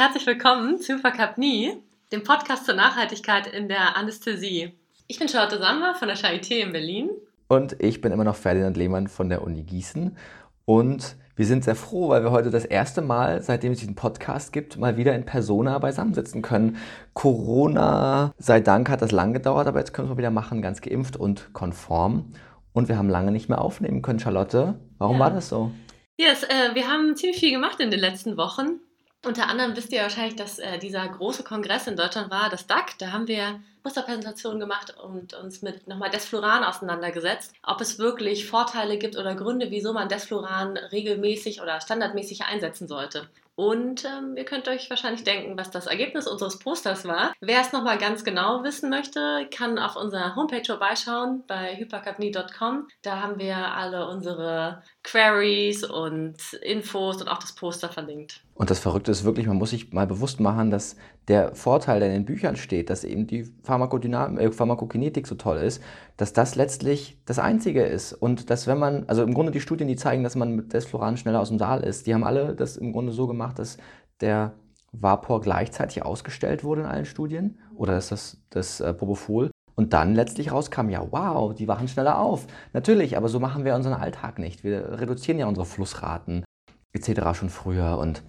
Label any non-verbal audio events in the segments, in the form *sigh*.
herzlich willkommen zu Verkapnie, dem Podcast zur Nachhaltigkeit in der Anästhesie. Ich bin Charlotte Samba von der Charité in Berlin. Und ich bin immer noch Ferdinand Lehmann von der Uni Gießen. Und wir sind sehr froh, weil wir heute das erste Mal, seitdem es diesen Podcast gibt, mal wieder in Persona beisammensitzen können. Corona, sei Dank, hat das lang gedauert, aber jetzt können wir es mal wieder machen, ganz geimpft und konform. Und wir haben lange nicht mehr aufnehmen können, Charlotte. Warum ja. war das so? Yes, äh, wir haben ziemlich viel gemacht in den letzten Wochen. Unter anderem wisst ihr wahrscheinlich, dass äh, dieser große Kongress in Deutschland war, das DAC. Da haben wir Musterpräsentationen gemacht und uns mit nochmal Desfluran auseinandergesetzt, ob es wirklich Vorteile gibt oder Gründe, wieso man Desfluran regelmäßig oder standardmäßig einsetzen sollte. Und ähm, ihr könnt euch wahrscheinlich denken, was das Ergebnis unseres Posters war. Wer es nochmal ganz genau wissen möchte, kann auf unserer Homepage vorbeischauen bei hypercapnie.com. Da haben wir alle unsere Queries und Infos und auch das Poster verlinkt. Und das Verrückte ist wirklich, man muss sich mal bewusst machen, dass der Vorteil, der in den Büchern steht, dass eben die äh, Pharmakokinetik so toll ist, dass das letztlich das Einzige ist. Und dass wenn man, also im Grunde die Studien, die zeigen, dass man mit Desfloran schneller aus dem Saal ist, die haben alle das im Grunde so gemacht, dass der Vapor gleichzeitig ausgestellt wurde in allen Studien oder dass das, das äh, Propofol und dann letztlich rauskam, ja, wow, die wachen schneller auf. Natürlich, aber so machen wir unseren Alltag nicht. Wir reduzieren ja unsere Flussraten etc. schon früher und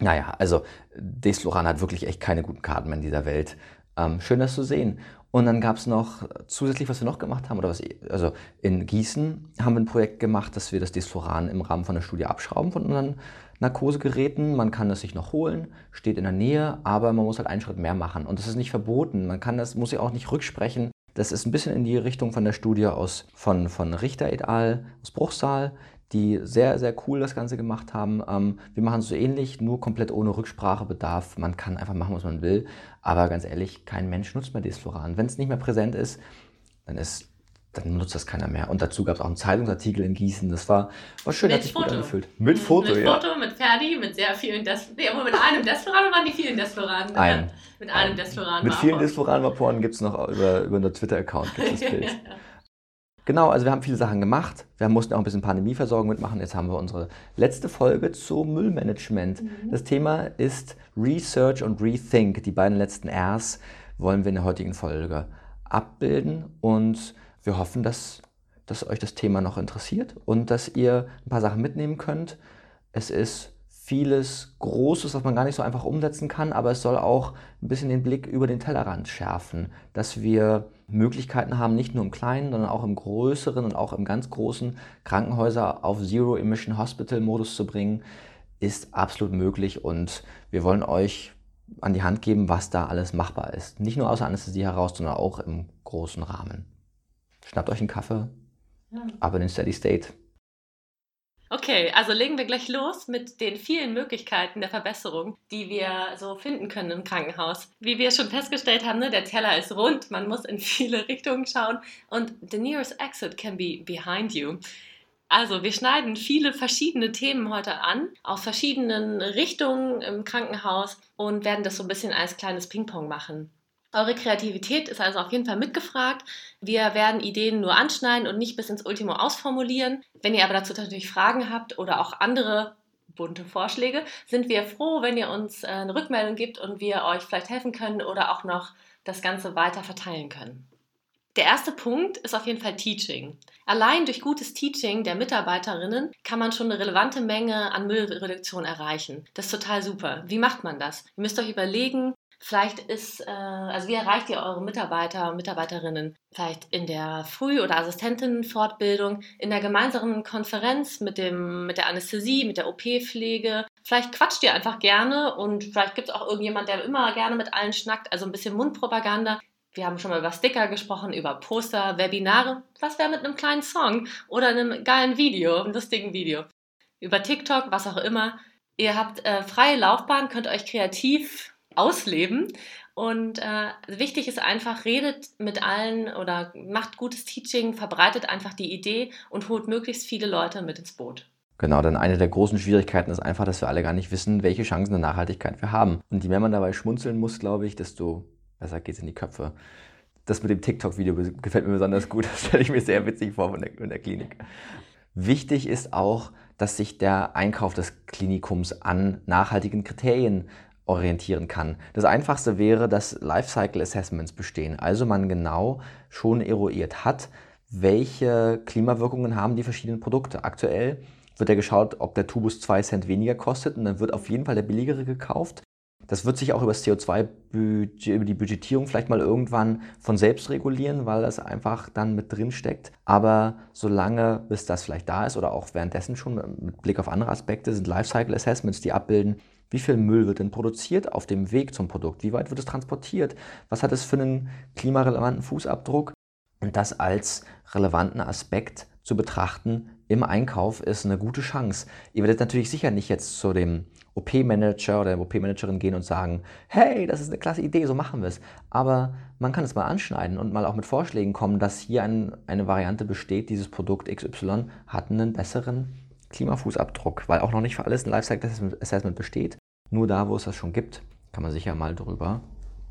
naja, also Desfloran hat wirklich echt keine guten Karten mehr in dieser Welt. Ähm, schön, das zu sehen. Und dann gab es noch zusätzlich, was wir noch gemacht haben, oder was, also in Gießen haben wir ein Projekt gemacht, dass wir das Desfloran im Rahmen von der Studie abschrauben von unseren Narkosegeräten. Man kann das sich noch holen, steht in der Nähe, aber man muss halt einen Schritt mehr machen. Und das ist nicht verboten. Man kann das, muss sich auch nicht rücksprechen. Das ist ein bisschen in die Richtung von der Studie aus, von, von Richter et al. aus Bruchsal die sehr, sehr cool das Ganze gemacht haben. Ähm, wir machen es so ähnlich, nur komplett ohne Rücksprachebedarf. Man kann einfach machen, was man will. Aber ganz ehrlich, kein Mensch nutzt mehr Desfloran. Wenn es nicht mehr präsent ist, dann ist dann nutzt das keiner mehr. Und dazu gab es auch einen Zeitungsartikel in Gießen. Das war, war schön, mit hat sich Foto. gut angefühlt. Mit Foto, mit ja. Foto, mit Ferdi, mit sehr vielen Des nee, aber mit einem Desfloran waren die vielen Desfloran? Ein. Mit einem Desfloran. Mit vielen Desfloran-Vaporen gibt es noch über, über einen Twitter-Account das *laughs* Bild. Genau, also wir haben viele Sachen gemacht. Wir mussten auch ein bisschen Pandemieversorgung mitmachen. Jetzt haben wir unsere letzte Folge zu Müllmanagement. Mhm. Das Thema ist Research und Rethink. Die beiden letzten Rs wollen wir in der heutigen Folge abbilden und wir hoffen, dass, dass euch das Thema noch interessiert und dass ihr ein paar Sachen mitnehmen könnt. Es ist vieles Großes, was man gar nicht so einfach umsetzen kann, aber es soll auch ein bisschen den Blick über den Tellerrand schärfen, dass wir Möglichkeiten haben, nicht nur im kleinen, sondern auch im größeren und auch im ganz großen Krankenhäuser auf Zero-Emission Hospital-Modus zu bringen, ist absolut möglich und wir wollen euch an die Hand geben, was da alles machbar ist. Nicht nur aus der Anästhesie heraus, sondern auch im großen Rahmen. Schnappt euch einen Kaffee, ja. aber in den Steady State. Okay, also legen wir gleich los mit den vielen Möglichkeiten der Verbesserung, die wir so finden können im Krankenhaus. Wie wir schon festgestellt haben, ne, der Teller ist rund, man muss in viele *laughs* Richtungen schauen und the nearest exit can be behind you. Also wir schneiden viele verschiedene Themen heute an, aus verschiedenen Richtungen im Krankenhaus und werden das so ein bisschen als kleines Ping-Pong machen. Eure Kreativität ist also auf jeden Fall mitgefragt. Wir werden Ideen nur anschneiden und nicht bis ins Ultimo ausformulieren. Wenn ihr aber dazu natürlich Fragen habt oder auch andere bunte Vorschläge, sind wir froh, wenn ihr uns äh, eine Rückmeldung gibt und wir euch vielleicht helfen können oder auch noch das Ganze weiter verteilen können. Der erste Punkt ist auf jeden Fall Teaching. Allein durch gutes Teaching der Mitarbeiterinnen kann man schon eine relevante Menge an Müllreduktion erreichen. Das ist total super. Wie macht man das? Ihr müsst euch überlegen, Vielleicht ist, äh, also wie erreicht ihr eure Mitarbeiter und Mitarbeiterinnen? Vielleicht in der Früh- oder Assistentinnenfortbildung, in der gemeinsamen Konferenz mit, dem, mit der Anästhesie, mit der OP-Pflege. Vielleicht quatscht ihr einfach gerne und vielleicht gibt es auch irgendjemand, der immer gerne mit allen schnackt, also ein bisschen Mundpropaganda. Wir haben schon mal über Sticker gesprochen, über Poster, Webinare. Was wäre mit einem kleinen Song oder einem geilen Video, einem lustigen Video? Über TikTok, was auch immer. Ihr habt äh, freie Laufbahn, könnt euch kreativ ausleben. Und äh, wichtig ist einfach, redet mit allen oder macht gutes Teaching, verbreitet einfach die Idee und holt möglichst viele Leute mit ins Boot. Genau, denn eine der großen Schwierigkeiten ist einfach, dass wir alle gar nicht wissen, welche Chancen der Nachhaltigkeit wir haben. Und je mehr man dabei schmunzeln muss, glaube ich, desto besser geht es in die Köpfe. Das mit dem TikTok-Video gefällt mir besonders gut. Das stelle ich mir sehr witzig vor in der, in der Klinik. Wichtig ist auch, dass sich der Einkauf des Klinikums an nachhaltigen Kriterien orientieren kann. Das einfachste wäre, dass Lifecycle Assessments bestehen. Also man genau schon eruiert hat, welche Klimawirkungen haben die verschiedenen Produkte. Aktuell wird ja geschaut, ob der Tubus 2 Cent weniger kostet und dann wird auf jeden Fall der billigere gekauft. Das wird sich auch über das CO2, über die Budgetierung vielleicht mal irgendwann von selbst regulieren, weil das einfach dann mit drin steckt. Aber solange bis das vielleicht da ist oder auch währenddessen schon mit Blick auf andere Aspekte sind Lifecycle Assessments, die abbilden, wie viel Müll wird denn produziert auf dem Weg zum Produkt? Wie weit wird es transportiert? Was hat es für einen klimarelevanten Fußabdruck? Und das als relevanten Aspekt zu betrachten im Einkauf ist eine gute Chance. Ihr werdet natürlich sicher nicht jetzt zu dem OP-Manager oder der OP-Managerin gehen und sagen, hey, das ist eine klasse Idee, so machen wir es. Aber man kann es mal anschneiden und mal auch mit Vorschlägen kommen, dass hier ein, eine Variante besteht, dieses Produkt XY hat einen besseren Klimafußabdruck, weil auch noch nicht für alles ein Lifecycle Assessment besteht. Nur da, wo es das schon gibt, kann man sicher mal drüber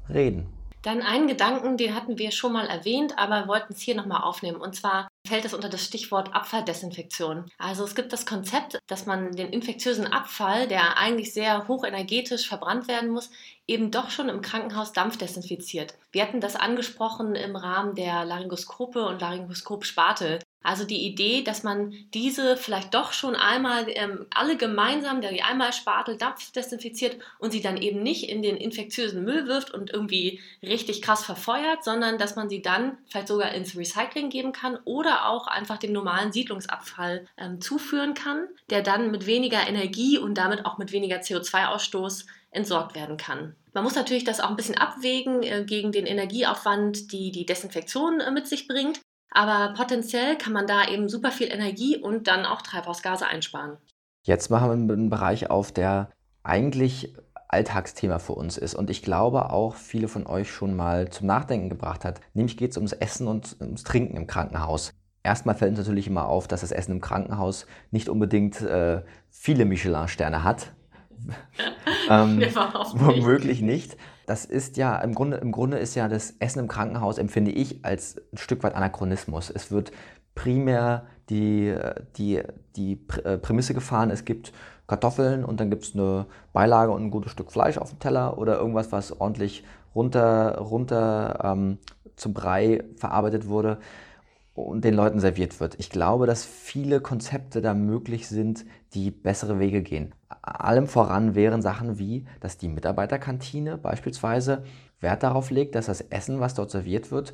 reden. Dann einen Gedanken, den hatten wir schon mal erwähnt, aber wollten es hier nochmal aufnehmen. Und zwar fällt es unter das Stichwort Abfalldesinfektion. Also es gibt das Konzept, dass man den infektiösen Abfall, der eigentlich sehr hochenergetisch verbrannt werden muss, eben doch schon im Krankenhaus dampfdesinfiziert. Wir hatten das angesprochen im Rahmen der Laryngoskope und Laryngoskop-Sparte. Also die Idee, dass man diese vielleicht doch schon einmal ähm, alle gemeinsam, der die einmal Spatel Dampf desinfiziert und sie dann eben nicht in den infektiösen Müll wirft und irgendwie richtig krass verfeuert, sondern dass man sie dann vielleicht sogar ins Recycling geben kann oder auch einfach dem normalen Siedlungsabfall ähm, zuführen kann, der dann mit weniger Energie und damit auch mit weniger CO2-Ausstoß entsorgt werden kann. Man muss natürlich das auch ein bisschen abwägen äh, gegen den Energieaufwand, die die Desinfektion äh, mit sich bringt. Aber potenziell kann man da eben super viel Energie und dann auch Treibhausgase einsparen. Jetzt machen wir einen Bereich auf, der eigentlich Alltagsthema für uns ist und ich glaube auch viele von euch schon mal zum Nachdenken gebracht hat. Nämlich geht es ums Essen und ums Trinken im Krankenhaus. Erstmal fällt uns natürlich immer auf, dass das Essen im Krankenhaus nicht unbedingt äh, viele Michelin-Sterne hat. *laughs* ähm, womöglich nicht. Das ist ja, im Grunde, im Grunde ist ja das Essen im Krankenhaus, empfinde ich, als ein Stück weit Anachronismus. Es wird primär die, die, die äh, Prämisse gefahren, es gibt Kartoffeln und dann gibt es eine Beilage und ein gutes Stück Fleisch auf dem Teller oder irgendwas, was ordentlich runter, runter ähm, zum Brei verarbeitet wurde und den Leuten serviert wird. Ich glaube, dass viele Konzepte da möglich sind, die bessere Wege gehen. Allem voran wären Sachen wie, dass die Mitarbeiterkantine beispielsweise Wert darauf legt, dass das Essen, was dort serviert wird,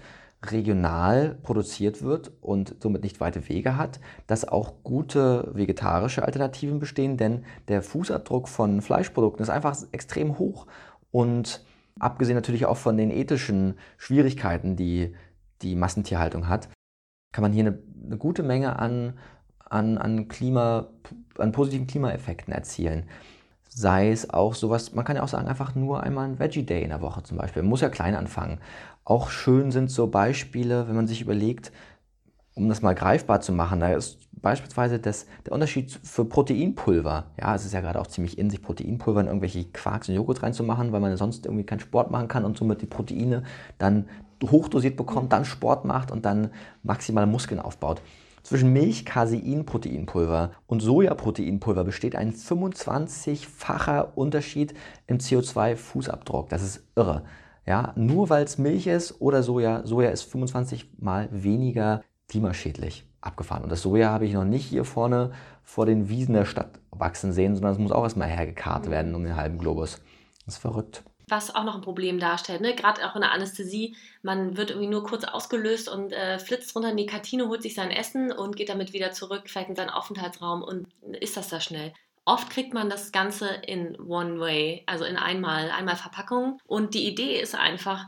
regional produziert wird und somit nicht weite Wege hat, dass auch gute vegetarische Alternativen bestehen, denn der Fußabdruck von Fleischprodukten ist einfach extrem hoch und abgesehen natürlich auch von den ethischen Schwierigkeiten, die die Massentierhaltung hat, kann man hier eine, eine gute Menge an, an, an, Klima, an positiven Klimaeffekten erzielen. Sei es auch sowas, man kann ja auch sagen, einfach nur einmal ein Veggie Day in der Woche zum Beispiel. Man muss ja klein anfangen. Auch schön sind so Beispiele, wenn man sich überlegt, um das mal greifbar zu machen, da ist beispielsweise das, der Unterschied für Proteinpulver. Ja, es ist ja gerade auch ziemlich in sich, Proteinpulver in irgendwelche Quarks und Joghurt reinzumachen, weil man sonst irgendwie keinen Sport machen kann und somit die Proteine dann hochdosiert bekommt, dann Sport macht und dann maximale Muskeln aufbaut. Zwischen Milch, Casein, Proteinpulver und Sojaproteinpulver besteht ein 25-facher Unterschied im CO2-Fußabdruck. Das ist irre. Ja, nur weil es Milch ist oder Soja, Soja ist 25 mal weniger klimaschädlich abgefahren. Und das Soja habe ich noch nicht hier vorne vor den Wiesen der Stadt wachsen sehen, sondern es muss auch erstmal hergekarrt werden um den halben Globus. Das ist verrückt was auch noch ein Problem darstellt. Ne? Gerade auch in der Anästhesie, man wird irgendwie nur kurz ausgelöst und äh, flitzt runter in die Kantine, holt sich sein Essen und geht damit wieder zurück, vielleicht in seinen Aufenthaltsraum und ist das da schnell. Oft kriegt man das Ganze in One Way, also in einmal, einmal Verpackung. Und die Idee ist einfach,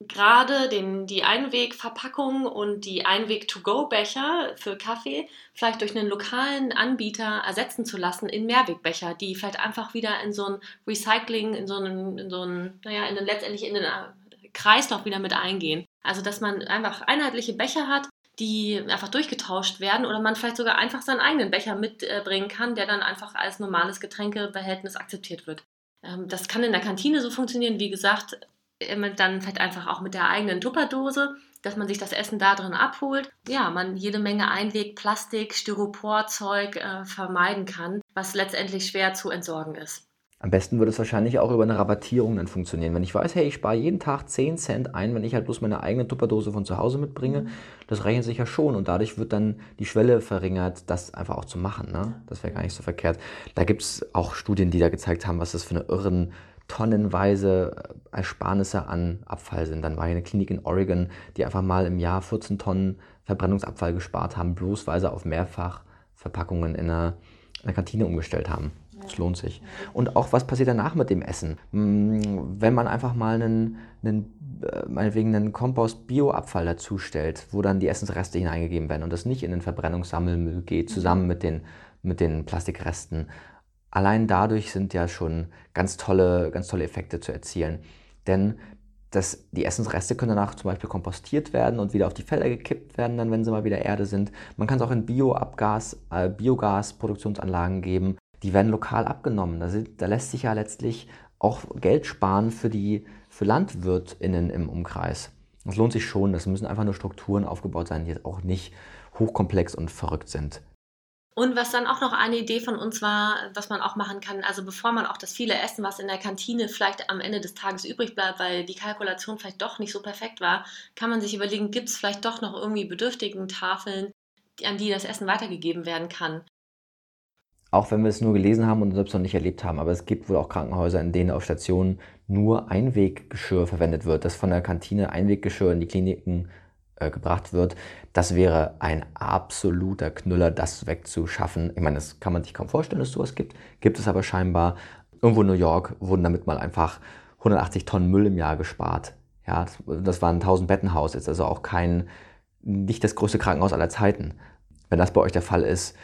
gerade den, die Einwegverpackung und die Einweg-to-go-Becher für Kaffee vielleicht durch einen lokalen Anbieter ersetzen zu lassen in Mehrwegbecher, die vielleicht einfach wieder in so ein Recycling, in so einen, in so einen naja, in den, letztendlich in den äh, Kreislauf wieder mit eingehen. Also, dass man einfach einheitliche Becher hat, die einfach durchgetauscht werden oder man vielleicht sogar einfach seinen eigenen Becher mitbringen kann, der dann einfach als normales Getränkebehältnis akzeptiert wird. Ähm, das kann in der Kantine so funktionieren. Wie gesagt, dann vielleicht einfach auch mit der eigenen Tupperdose, dass man sich das Essen da drin abholt. Ja, man jede Menge Einweg, Plastik, Styroporzeug äh, vermeiden kann, was letztendlich schwer zu entsorgen ist. Am besten würde es wahrscheinlich auch über eine Rabattierung dann funktionieren. Wenn ich weiß, hey, ich spare jeden Tag 10 Cent ein, wenn ich halt bloß meine eigene Tupperdose von zu Hause mitbringe, mhm. das rechnet sich ja schon und dadurch wird dann die Schwelle verringert, das einfach auch zu machen. Ne? Das wäre gar nicht so verkehrt. Da gibt es auch Studien, die da gezeigt haben, was das für eine irren tonnenweise Ersparnisse an Abfall sind. Dann war hier eine Klinik in Oregon, die einfach mal im Jahr 14 Tonnen Verbrennungsabfall gespart haben, bloß weil sie auf Mehrfachverpackungen in einer, in einer Kantine umgestellt haben. Es lohnt sich. Und auch, was passiert danach mit dem Essen? Hm, wenn man einfach mal einen, einen äh, meinetwegen einen Kompost-Bioabfall dazustellt, wo dann die Essensreste hineingegeben werden und das nicht in den Verbrennungssammelmüll geht, zusammen mit den, mit den Plastikresten. Allein dadurch sind ja schon ganz tolle, ganz tolle Effekte zu erzielen. Denn das, die Essensreste können danach zum Beispiel kompostiert werden und wieder auf die Felder gekippt werden, dann wenn sie mal wieder Erde sind. Man kann es auch in Bioabgas, äh, Biogasproduktionsanlagen geben die werden lokal abgenommen. Da, sind, da lässt sich ja letztlich auch Geld sparen für die für LandwirtInnen im Umkreis. Das lohnt sich schon. Das müssen einfach nur Strukturen aufgebaut sein, die jetzt auch nicht hochkomplex und verrückt sind. Und was dann auch noch eine Idee von uns war, was man auch machen kann, also bevor man auch das viele Essen, was in der Kantine vielleicht am Ende des Tages übrig bleibt, weil die Kalkulation vielleicht doch nicht so perfekt war, kann man sich überlegen, gibt es vielleicht doch noch irgendwie bedürftigen Tafeln, an die das Essen weitergegeben werden kann. Auch wenn wir es nur gelesen haben und selbst noch nicht erlebt haben. Aber es gibt wohl auch Krankenhäuser, in denen auf Stationen nur Einweggeschirr verwendet wird, dass von der Kantine Einweggeschirr in die Kliniken äh, gebracht wird. Das wäre ein absoluter Knüller, das wegzuschaffen. Ich meine, das kann man sich kaum vorstellen, dass es sowas gibt. Gibt es aber scheinbar. Irgendwo in New York wurden damit mal einfach 180 Tonnen Müll im Jahr gespart. Ja, das, das war ein 1000 Bettenhaus, jetzt also auch kein, nicht das größte Krankenhaus aller Zeiten. Wenn das bei euch der Fall ist,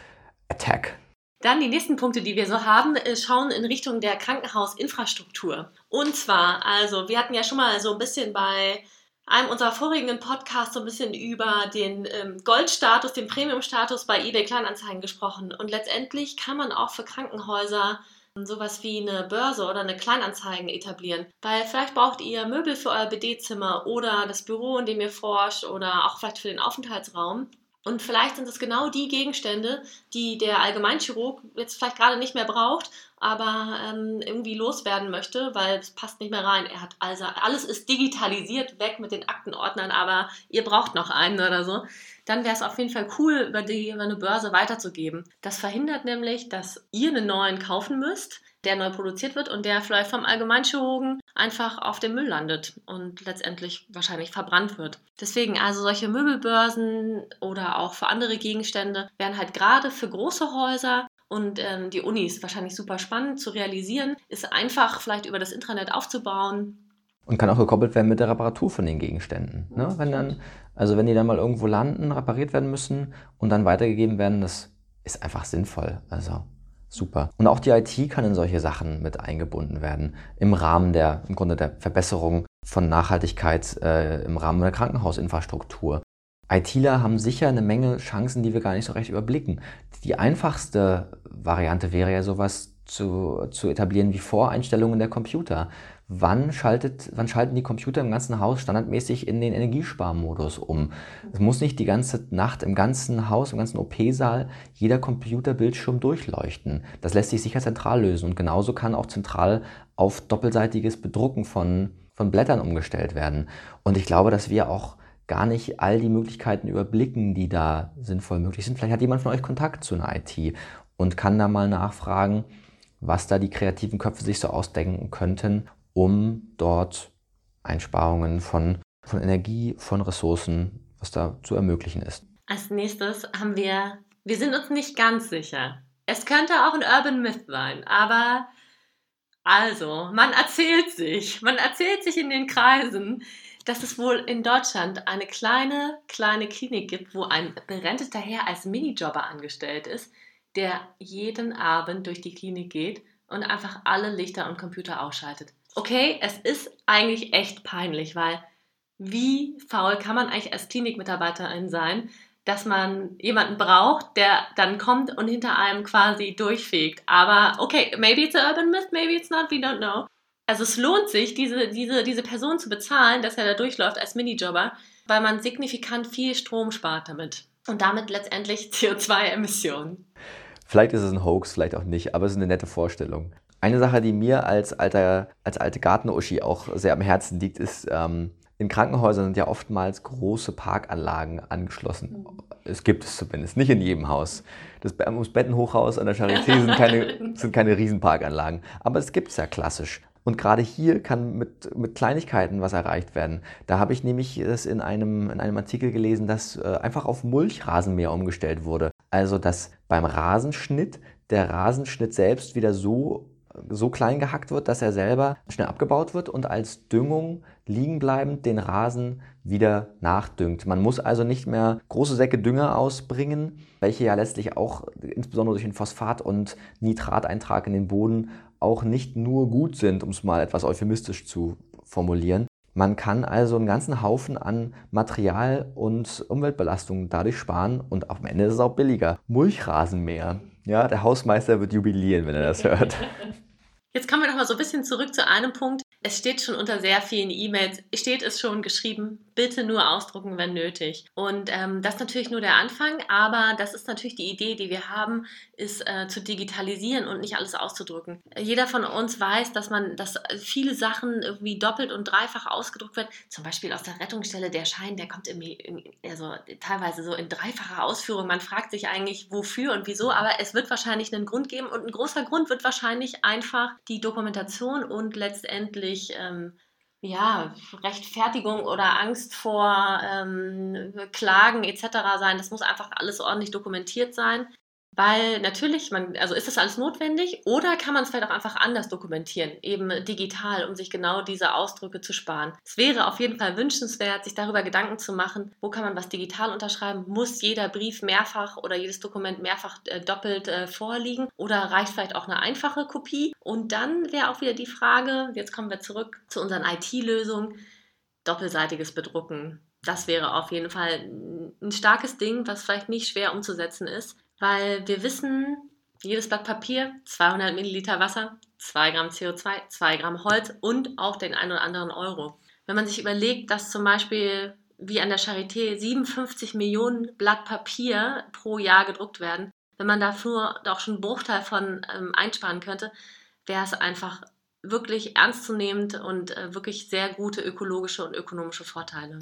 Attack. Dann die nächsten Punkte, die wir so haben, äh, schauen in Richtung der Krankenhausinfrastruktur. Und zwar, also wir hatten ja schon mal so ein bisschen bei einem unserer vorigen Podcasts so ein bisschen über den ähm, Goldstatus, den Premiumstatus bei eBay Kleinanzeigen gesprochen. Und letztendlich kann man auch für Krankenhäuser sowas wie eine Börse oder eine Kleinanzeigen etablieren. Weil vielleicht braucht ihr Möbel für euer BD-Zimmer oder das Büro, in dem ihr forscht oder auch vielleicht für den Aufenthaltsraum. Und vielleicht sind es genau die Gegenstände, die der Allgemeinchirurg jetzt vielleicht gerade nicht mehr braucht, aber ähm, irgendwie loswerden möchte, weil es passt nicht mehr rein. Er hat also alles ist digitalisiert, weg mit den Aktenordnern, aber ihr braucht noch einen oder so. Dann wäre es auf jeden Fall cool, über, die, über eine Börse weiterzugeben. Das verhindert nämlich, dass ihr einen neuen kaufen müsst, der neu produziert wird und der vielleicht vom Allgemeinchirurgen einfach auf dem Müll landet und letztendlich wahrscheinlich verbrannt wird. Deswegen also solche Möbelbörsen oder auch für andere Gegenstände wären halt gerade für große Häuser und ähm, die Unis wahrscheinlich super spannend zu realisieren, ist einfach vielleicht über das Intranet aufzubauen. Und kann auch gekoppelt werden mit der Reparatur von den Gegenständen. Ne? Wenn dann, also wenn die dann mal irgendwo landen, repariert werden müssen und dann weitergegeben werden, das ist einfach sinnvoll. Also Super. Und auch die IT kann in solche Sachen mit eingebunden werden, im Rahmen der, im Grunde der Verbesserung von Nachhaltigkeit äh, im Rahmen der Krankenhausinfrastruktur. ITler haben sicher eine Menge Chancen, die wir gar nicht so recht überblicken. Die einfachste Variante wäre ja sowas zu, zu etablieren wie Voreinstellungen der Computer. Wann, schaltet, wann schalten die Computer im ganzen Haus standardmäßig in den Energiesparmodus um? Es muss nicht die ganze Nacht im ganzen Haus, im ganzen OP-Saal jeder Computerbildschirm durchleuchten. Das lässt sich sicher zentral lösen und genauso kann auch zentral auf doppelseitiges Bedrucken von, von Blättern umgestellt werden. Und ich glaube, dass wir auch gar nicht all die Möglichkeiten überblicken, die da sinnvoll möglich sind. Vielleicht hat jemand von euch Kontakt zu einer IT und kann da mal nachfragen, was da die kreativen Köpfe sich so ausdenken könnten, um dort Einsparungen von, von Energie, von Ressourcen, was da zu ermöglichen ist. Als nächstes haben wir, wir sind uns nicht ganz sicher. Es könnte auch ein Urban Myth sein, aber also, man erzählt sich, man erzählt sich in den Kreisen, dass es wohl in Deutschland eine kleine, kleine Klinik gibt, wo ein berenteter Herr als Minijobber angestellt ist, der jeden Abend durch die Klinik geht und einfach alle Lichter und Computer ausschaltet. Okay, es ist eigentlich echt peinlich, weil wie faul kann man eigentlich als Klinikmitarbeiterin sein, dass man jemanden braucht, der dann kommt und hinter einem quasi durchfegt. Aber okay, maybe it's a urban myth, maybe it's not, we don't know. Also es lohnt sich, diese, diese, diese Person zu bezahlen, dass er da durchläuft als Minijobber, weil man signifikant viel Strom spart damit. Und damit letztendlich *laughs* CO2-Emissionen. Vielleicht ist es ein Hoax, vielleicht auch nicht, aber es ist eine nette Vorstellung. Eine Sache, die mir als, alter, als alte Gartenuschi auch sehr am Herzen liegt, ist, ähm, in Krankenhäusern sind ja oftmals große Parkanlagen angeschlossen. Es gibt es zumindest, nicht in jedem Haus. Das ums Bettenhochhaus an der Charité sind keine, *laughs* sind keine Riesenparkanlagen. Aber es gibt es ja klassisch. Und gerade hier kann mit, mit Kleinigkeiten was erreicht werden. Da habe ich nämlich es in einem, in einem Artikel gelesen, dass äh, einfach auf Mulchrasenmäher umgestellt wurde. Also dass beim Rasenschnitt der Rasenschnitt selbst wieder so so klein gehackt wird, dass er selber schnell abgebaut wird und als Düngung liegenbleibend den Rasen wieder nachdüngt. Man muss also nicht mehr große Säcke Dünger ausbringen, welche ja letztlich auch insbesondere durch den Phosphat- und Nitrateintrag in den Boden auch nicht nur gut sind, um es mal etwas euphemistisch zu formulieren. Man kann also einen ganzen Haufen an Material und Umweltbelastungen dadurch sparen und am Ende ist es auch billiger. Mulchrasenmäher. Ja, der Hausmeister wird jubilieren, wenn er das hört. Jetzt kommen wir noch mal so ein bisschen zurück zu einem Punkt. Es steht schon unter sehr vielen E-Mails, steht es schon geschrieben, bitte nur ausdrucken, wenn nötig. Und ähm, das ist natürlich nur der Anfang, aber das ist natürlich die Idee, die wir haben, ist äh, zu digitalisieren und nicht alles auszudrucken. Jeder von uns weiß, dass man, dass viele Sachen irgendwie doppelt und dreifach ausgedruckt werden. Zum Beispiel aus der Rettungsstelle der Schein, der kommt irgendwie, also teilweise so in dreifacher Ausführung. Man fragt sich eigentlich, wofür und wieso, aber es wird wahrscheinlich einen Grund geben und ein großer Grund wird wahrscheinlich einfach die Dokumentation und letztendlich ähm, ja, Rechtfertigung oder Angst vor ähm, Klagen etc. sein. Das muss einfach alles ordentlich dokumentiert sein. Weil natürlich, man, also ist das alles notwendig oder kann man es vielleicht auch einfach anders dokumentieren, eben digital, um sich genau diese Ausdrücke zu sparen. Es wäre auf jeden Fall wünschenswert, sich darüber Gedanken zu machen, wo kann man was digital unterschreiben? Muss jeder Brief mehrfach oder jedes Dokument mehrfach äh, doppelt äh, vorliegen oder reicht vielleicht auch eine einfache Kopie? Und dann wäre auch wieder die Frage, jetzt kommen wir zurück zu unseren IT-Lösungen, doppelseitiges Bedrucken. Das wäre auf jeden Fall ein starkes Ding, was vielleicht nicht schwer umzusetzen ist weil wir wissen, jedes Blatt Papier, 200 Milliliter Wasser, 2 Gramm CO2, 2 Gramm Holz und auch den einen oder anderen Euro. Wenn man sich überlegt, dass zum Beispiel wie an der Charité 57 Millionen Blatt Papier pro Jahr gedruckt werden, wenn man dafür auch schon einen Bruchteil von ähm, einsparen könnte, wäre es einfach wirklich ernstzunehmend und äh, wirklich sehr gute ökologische und ökonomische Vorteile.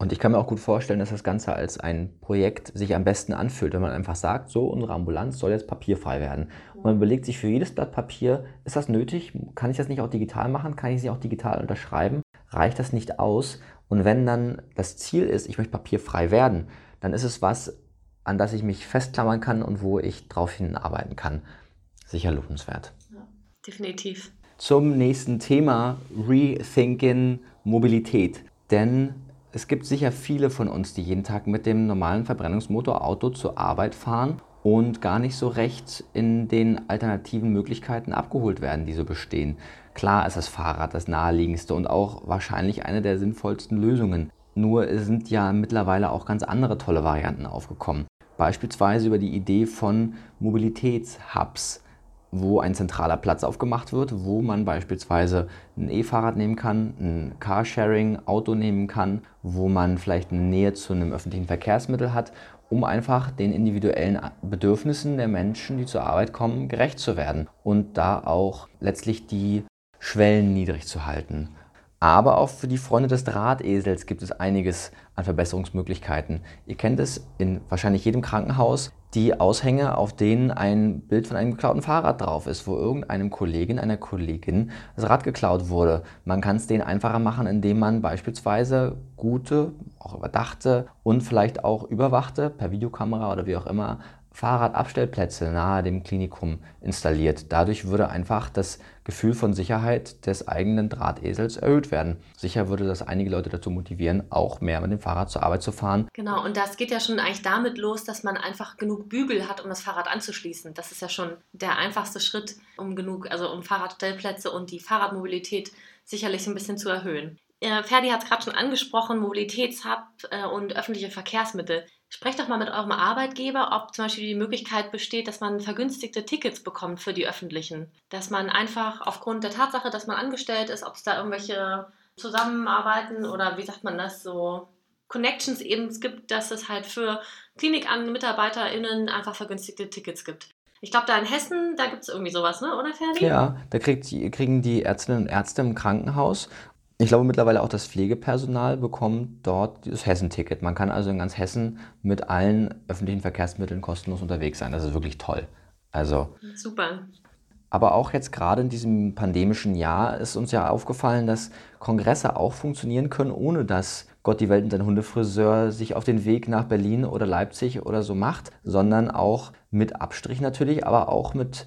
Und ich kann mir auch gut vorstellen, dass das Ganze als ein Projekt sich am besten anfühlt, wenn man einfach sagt, so, unsere Ambulanz soll jetzt papierfrei werden. Und man überlegt sich für jedes Blatt Papier, ist das nötig? Kann ich das nicht auch digital machen? Kann ich es nicht auch digital unterschreiben? Reicht das nicht aus? Und wenn dann das Ziel ist, ich möchte papierfrei werden, dann ist es was, an das ich mich festklammern kann und wo ich darauf hinarbeiten kann. Sicher lohnenswert. Ja, definitiv. Zum nächsten Thema, Rethinking Mobilität. Denn es gibt sicher viele von uns, die jeden Tag mit dem normalen Verbrennungsmotorauto zur Arbeit fahren und gar nicht so recht in den alternativen Möglichkeiten abgeholt werden, die so bestehen. Klar ist das Fahrrad das naheliegendste und auch wahrscheinlich eine der sinnvollsten Lösungen. Nur sind ja mittlerweile auch ganz andere tolle Varianten aufgekommen. Beispielsweise über die Idee von Mobilitätshubs wo ein zentraler Platz aufgemacht wird, wo man beispielsweise ein E-Fahrrad nehmen kann, ein Carsharing-Auto nehmen kann, wo man vielleicht eine Nähe zu einem öffentlichen Verkehrsmittel hat, um einfach den individuellen Bedürfnissen der Menschen, die zur Arbeit kommen, gerecht zu werden und da auch letztlich die Schwellen niedrig zu halten. Aber auch für die Freunde des Drahtesels gibt es einiges an Verbesserungsmöglichkeiten. Ihr kennt es in wahrscheinlich jedem Krankenhaus, die Aushänge, auf denen ein Bild von einem geklauten Fahrrad drauf ist, wo irgendeinem Kollegen, einer Kollegin das Rad geklaut wurde. Man kann es denen einfacher machen, indem man beispielsweise gute, auch überdachte und vielleicht auch überwachte, per Videokamera oder wie auch immer, Fahrradabstellplätze nahe dem Klinikum installiert. Dadurch würde einfach das Gefühl von Sicherheit des eigenen Drahtesels erhöht werden. Sicher würde das einige Leute dazu motivieren, auch mehr mit dem Fahrrad zur Arbeit zu fahren. Genau, und das geht ja schon eigentlich damit los, dass man einfach genug Bügel hat, um das Fahrrad anzuschließen. Das ist ja schon der einfachste Schritt, um genug, also um Fahrradstellplätze und die Fahrradmobilität sicherlich ein bisschen zu erhöhen. Äh, Ferdi hat es gerade schon angesprochen, Mobilitätshub äh, und öffentliche Verkehrsmittel. Sprecht doch mal mit eurem Arbeitgeber, ob zum Beispiel die Möglichkeit besteht, dass man vergünstigte Tickets bekommt für die öffentlichen. Dass man einfach aufgrund der Tatsache, dass man angestellt ist, ob es da irgendwelche Zusammenarbeiten oder wie sagt man das so, Connections eben gibt, dass es halt für Klinikan-MitarbeiterInnen einfach vergünstigte Tickets gibt. Ich glaube, da in Hessen, da gibt es irgendwie sowas, ne? oder Ferdi? Ja, da kriegt, kriegen die Ärztinnen und Ärzte im Krankenhaus ich glaube mittlerweile auch das Pflegepersonal bekommt dort das Hessenticket. Man kann also in ganz Hessen mit allen öffentlichen Verkehrsmitteln kostenlos unterwegs sein. Das ist wirklich toll. Also super. Aber auch jetzt gerade in diesem pandemischen Jahr ist uns ja aufgefallen, dass Kongresse auch funktionieren können, ohne dass Gott die Welt und sein Hundefriseur sich auf den Weg nach Berlin oder Leipzig oder so macht, sondern auch mit Abstrich natürlich, aber auch mit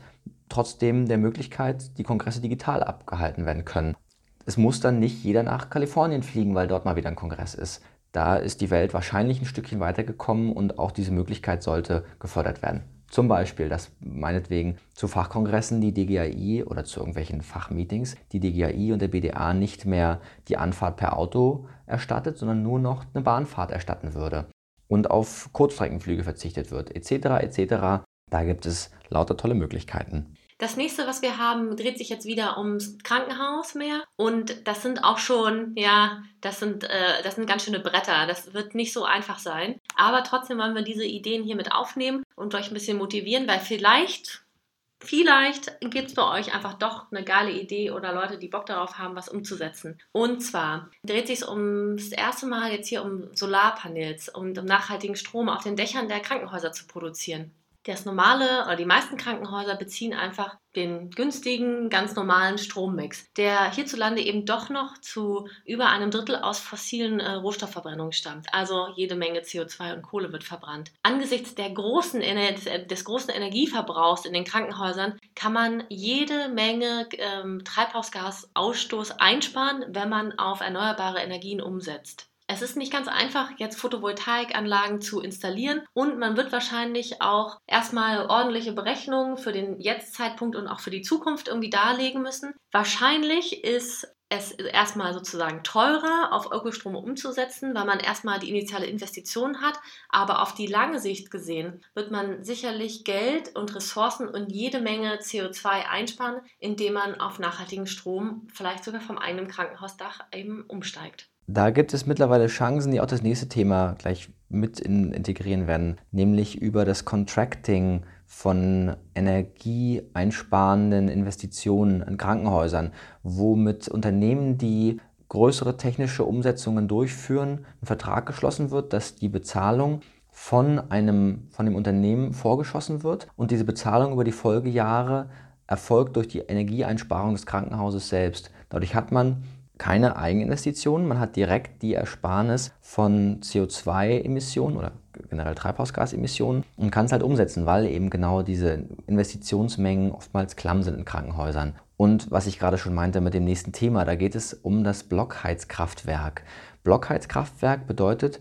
trotzdem der Möglichkeit, die Kongresse digital abgehalten werden können es muss dann nicht jeder nach Kalifornien fliegen, weil dort mal wieder ein Kongress ist. Da ist die Welt wahrscheinlich ein Stückchen weitergekommen und auch diese Möglichkeit sollte gefördert werden. Zum Beispiel, dass meinetwegen zu Fachkongressen die DGAI oder zu irgendwelchen Fachmeetings die DGAI und der BDA nicht mehr die Anfahrt per Auto erstattet, sondern nur noch eine Bahnfahrt erstatten würde und auf Kurzstreckenflüge verzichtet wird, etc. etc. Da gibt es lauter tolle Möglichkeiten. Das nächste, was wir haben, dreht sich jetzt wieder ums Krankenhaus mehr. Und das sind auch schon, ja, das sind, äh, das sind ganz schöne Bretter. Das wird nicht so einfach sein. Aber trotzdem wollen wir diese Ideen hier mit aufnehmen und euch ein bisschen motivieren, weil vielleicht, vielleicht gibt es bei euch einfach doch eine geile Idee oder Leute, die Bock darauf haben, was umzusetzen. Und zwar dreht sich um das erste Mal jetzt hier um Solarpanels und um nachhaltigen Strom auf den Dächern der Krankenhäuser zu produzieren. Das normale oder die meisten Krankenhäuser beziehen einfach den günstigen, ganz normalen Strommix, der hierzulande eben doch noch zu über einem Drittel aus fossilen äh, Rohstoffverbrennungen stammt. Also jede Menge CO2 und Kohle wird verbrannt. Angesichts der großen, des, äh, des großen Energieverbrauchs in den Krankenhäusern kann man jede Menge ähm, Treibhausgasausstoß einsparen, wenn man auf erneuerbare Energien umsetzt. Es ist nicht ganz einfach, jetzt Photovoltaikanlagen zu installieren und man wird wahrscheinlich auch erstmal ordentliche Berechnungen für den Jetzt-Zeitpunkt und auch für die Zukunft irgendwie darlegen müssen. Wahrscheinlich ist es erstmal sozusagen teurer, auf Ökostrom umzusetzen, weil man erstmal die initiale Investition hat. Aber auf die lange Sicht gesehen wird man sicherlich Geld und Ressourcen und jede Menge CO2 einsparen, indem man auf nachhaltigen Strom vielleicht sogar vom eigenen Krankenhausdach eben umsteigt. Da gibt es mittlerweile Chancen, die auch das nächste Thema gleich mit in, integrieren werden, nämlich über das Contracting von energieeinsparenden Investitionen in Krankenhäusern, womit Unternehmen, die größere technische Umsetzungen durchführen, ein Vertrag geschlossen wird, dass die Bezahlung von, einem, von dem Unternehmen vorgeschossen wird und diese Bezahlung über die Folgejahre erfolgt durch die Energieeinsparung des Krankenhauses selbst. Dadurch hat man keine Eigeninvestitionen, man hat direkt die Ersparnis von CO2-Emissionen oder generell Treibhausgasemissionen und kann es halt umsetzen, weil eben genau diese Investitionsmengen oftmals klamm sind in Krankenhäusern. Und was ich gerade schon meinte mit dem nächsten Thema, da geht es um das Blockheizkraftwerk. Blockheizkraftwerk bedeutet,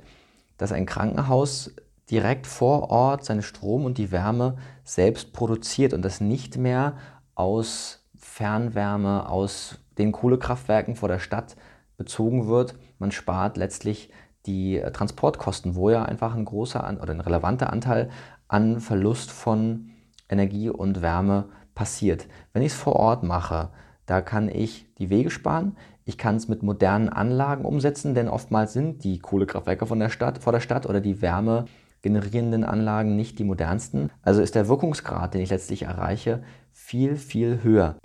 dass ein Krankenhaus direkt vor Ort seinen Strom und die Wärme selbst produziert und das nicht mehr aus Fernwärme, aus den Kohlekraftwerken vor der Stadt bezogen wird. Man spart letztlich die äh, Transportkosten, wo ja einfach ein großer oder ein relevanter Anteil an Verlust von Energie und Wärme passiert. Wenn ich es vor Ort mache, da kann ich die Wege sparen, ich kann es mit modernen Anlagen umsetzen, denn oftmals sind die Kohlekraftwerke von der Stadt, vor der Stadt oder die Wärme generierenden Anlagen nicht die modernsten. Also ist der Wirkungsgrad, den ich letztlich erreiche, viel, viel höher.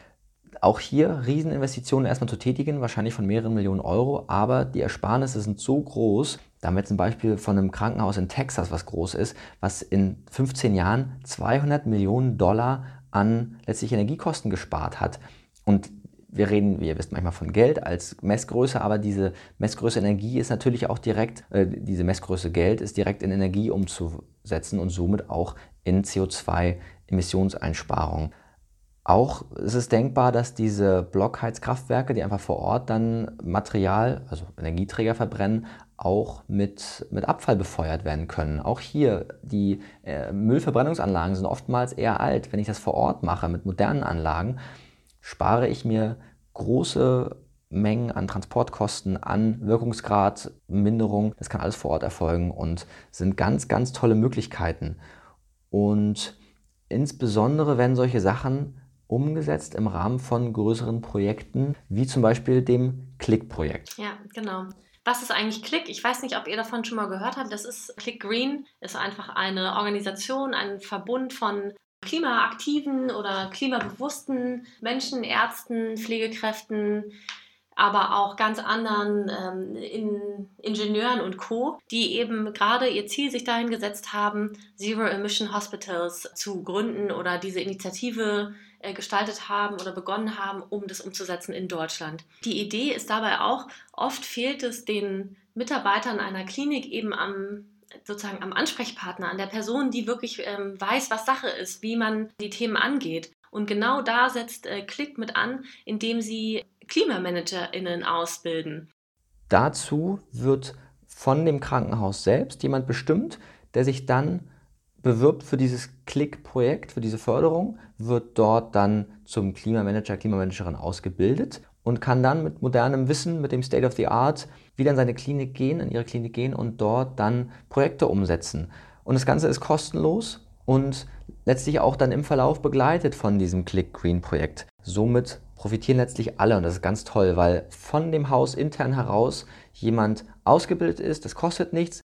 Auch hier Rieseninvestitionen erstmal zu tätigen, wahrscheinlich von mehreren Millionen Euro, aber die Ersparnisse sind so groß, da haben wir zum Beispiel von einem Krankenhaus in Texas, was groß ist, was in 15 Jahren 200 Millionen Dollar an letztlich Energiekosten gespart hat. Und wir reden, wie ihr wisst, manchmal von Geld als Messgröße, aber diese Messgröße Energie ist natürlich auch direkt, äh, diese Messgröße Geld ist direkt in Energie umzusetzen und somit auch in CO2-Emissionseinsparungen. Auch ist es denkbar, dass diese Blockheizkraftwerke, die einfach vor Ort dann Material, also Energieträger verbrennen, auch mit, mit Abfall befeuert werden können. Auch hier, die äh, Müllverbrennungsanlagen sind oftmals eher alt. Wenn ich das vor Ort mache mit modernen Anlagen, spare ich mir große Mengen an Transportkosten, an Wirkungsgrad, Minderung. Das kann alles vor Ort erfolgen und sind ganz, ganz tolle Möglichkeiten. Und insbesondere, wenn solche Sachen umgesetzt im Rahmen von größeren Projekten, wie zum Beispiel dem Click-Projekt. Ja, genau. Was ist eigentlich Click? Ich weiß nicht, ob ihr davon schon mal gehört habt. Das ist Click Green, ist einfach eine Organisation, ein Verbund von klimaaktiven oder klimabewussten Menschen, Ärzten, Pflegekräften, aber auch ganz anderen ähm, in Ingenieuren und Co., die eben gerade ihr Ziel sich dahin gesetzt haben, Zero Emission Hospitals zu gründen oder diese Initiative gestaltet haben oder begonnen haben, um das umzusetzen in Deutschland. Die Idee ist dabei auch, oft fehlt es den Mitarbeitern einer Klinik eben am sozusagen am Ansprechpartner, an der Person, die wirklich ähm, weiß, was Sache ist, wie man die Themen angeht. Und genau da setzt äh, Klick mit an, indem sie KlimamanagerInnen ausbilden. Dazu wird von dem Krankenhaus selbst jemand bestimmt, der sich dann bewirbt für dieses Klick-Projekt, für diese Förderung, wird dort dann zum Klimamanager, Klimamanagerin ausgebildet und kann dann mit modernem Wissen, mit dem State of the Art wieder in seine Klinik gehen, in ihre Klinik gehen und dort dann Projekte umsetzen. Und das Ganze ist kostenlos und letztlich auch dann im Verlauf begleitet von diesem Click Green Projekt. Somit profitieren letztlich alle und das ist ganz toll, weil von dem Haus intern heraus jemand ausgebildet ist, das kostet nichts.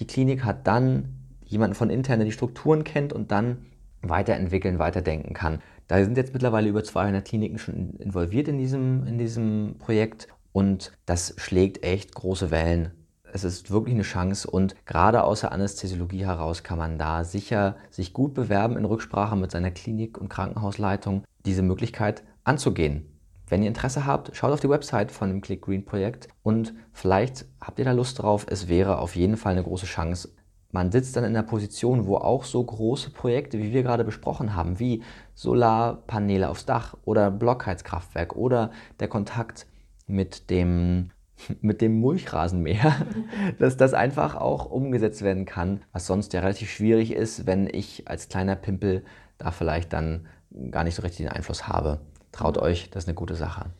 Die Klinik hat dann jemanden von intern, der die Strukturen kennt und dann weiterentwickeln, weiterdenken kann. Da sind jetzt mittlerweile über 200 Kliniken schon involviert in diesem, in diesem Projekt und das schlägt echt große Wellen. Es ist wirklich eine Chance und gerade aus der Anästhesiologie heraus kann man da sicher sich gut bewerben in Rücksprache mit seiner Klinik- und Krankenhausleitung, diese Möglichkeit anzugehen. Wenn ihr Interesse habt, schaut auf die Website von dem Click Green Projekt und vielleicht habt ihr da Lust drauf. Es wäre auf jeden Fall eine große Chance, man sitzt dann in einer Position, wo auch so große Projekte, wie wir gerade besprochen haben, wie Solarpaneele aufs Dach oder Blockheizkraftwerk oder der Kontakt mit dem, *laughs* mit dem Mulchrasenmäher, *laughs* dass das einfach auch umgesetzt werden kann, was sonst ja relativ schwierig ist, wenn ich als kleiner Pimpel da vielleicht dann gar nicht so richtig den Einfluss habe. Traut euch, das ist eine gute Sache.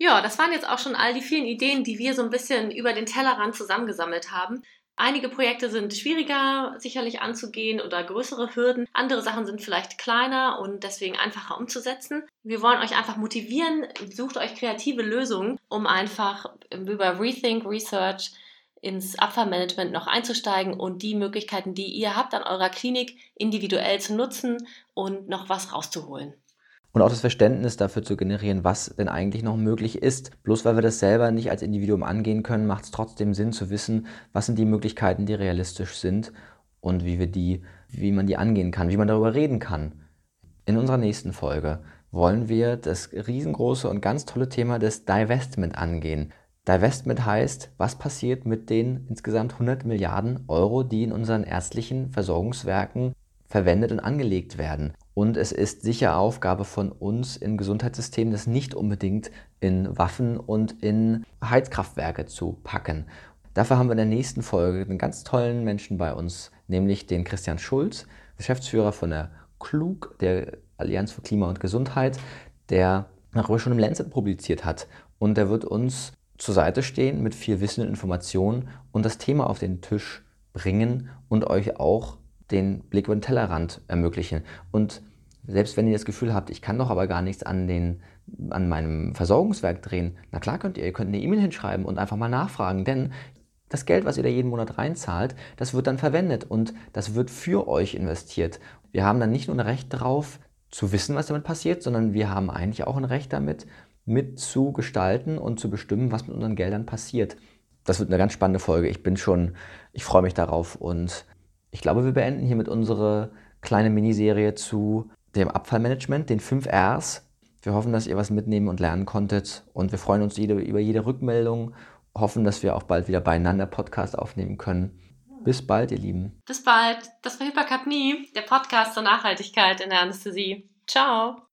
Ja, das waren jetzt auch schon all die vielen Ideen, die wir so ein bisschen über den Tellerrand zusammengesammelt haben. Einige Projekte sind schwieriger sicherlich anzugehen oder größere Hürden. Andere Sachen sind vielleicht kleiner und deswegen einfacher umzusetzen. Wir wollen euch einfach motivieren, sucht euch kreative Lösungen, um einfach über Rethink Research ins Abfallmanagement noch einzusteigen und die Möglichkeiten, die ihr habt an eurer Klinik individuell zu nutzen und noch was rauszuholen und auch das Verständnis dafür zu generieren, was denn eigentlich noch möglich ist. Bloß weil wir das selber nicht als Individuum angehen können, macht es trotzdem Sinn zu wissen, was sind die Möglichkeiten, die realistisch sind und wie wir die, wie man die angehen kann, wie man darüber reden kann. In unserer nächsten Folge wollen wir das riesengroße und ganz tolle Thema des Divestment angehen. Divestment heißt, was passiert mit den insgesamt 100 Milliarden Euro, die in unseren ärztlichen Versorgungswerken verwendet und angelegt werden. Und es ist sicher Aufgabe von uns im Gesundheitssystem, das nicht unbedingt in Waffen und in Heizkraftwerke zu packen. Dafür haben wir in der nächsten Folge einen ganz tollen Menschen bei uns, nämlich den Christian Schulz, Geschäftsführer von der KLUG, der Allianz für Klima und Gesundheit, der darüber schon im Lancet publiziert hat. Und der wird uns zur Seite stehen mit viel Wissen und Informationen und das Thema auf den Tisch bringen und euch auch den Blick über den Tellerrand ermöglichen. Und selbst wenn ihr das Gefühl habt, ich kann doch aber gar nichts an, den, an meinem Versorgungswerk drehen, na klar könnt ihr, ihr könnt eine E-Mail hinschreiben und einfach mal nachfragen, denn das Geld, was ihr da jeden Monat reinzahlt, das wird dann verwendet und das wird für euch investiert. Wir haben dann nicht nur ein Recht darauf, zu wissen, was damit passiert, sondern wir haben eigentlich auch ein Recht damit, mitzugestalten und zu bestimmen, was mit unseren Geldern passiert. Das wird eine ganz spannende Folge. Ich bin schon, ich freue mich darauf und ich glaube, wir beenden hiermit unsere kleine Miniserie zu dem Abfallmanagement, den 5 Rs. Wir hoffen, dass ihr was mitnehmen und lernen konntet und wir freuen uns jede, über jede Rückmeldung, hoffen, dass wir auch bald wieder beieinander Podcast aufnehmen können. Bis bald, ihr Lieben. Bis bald. Das war Hyperkapnie, der Podcast zur Nachhaltigkeit in der Anästhesie. Ciao.